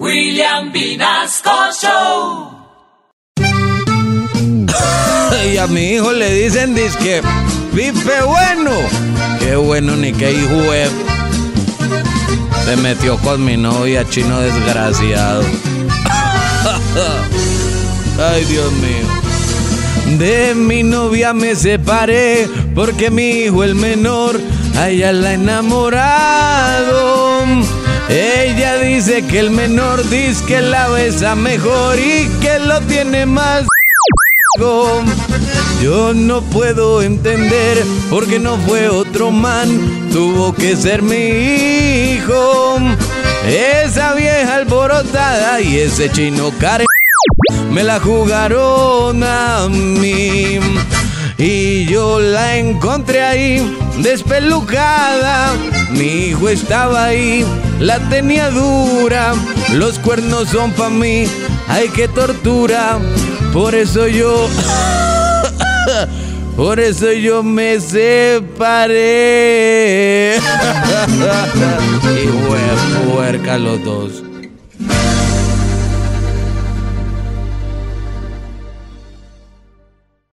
William Vinasco Show. y a mi hijo le dicen disque Pipe bueno. Qué bueno ni qué hijo es. Se metió con mi novia, chino desgraciado. Ay, Dios mío. De mi novia me separé porque mi hijo el menor a ella la enamorado. Dice que el menor dice que la besa mejor y que lo tiene más. Yo no puedo entender porque no fue otro man, tuvo que ser mi hijo. Esa vieja alborotada y ese chino care me la jugaron a mí. Y yo la encontré ahí, despelucada. Mi hijo estaba ahí, la tenía dura. Los cuernos son pa' mí, ay qué tortura. Por eso yo, por eso yo me separé. y puerca los dos.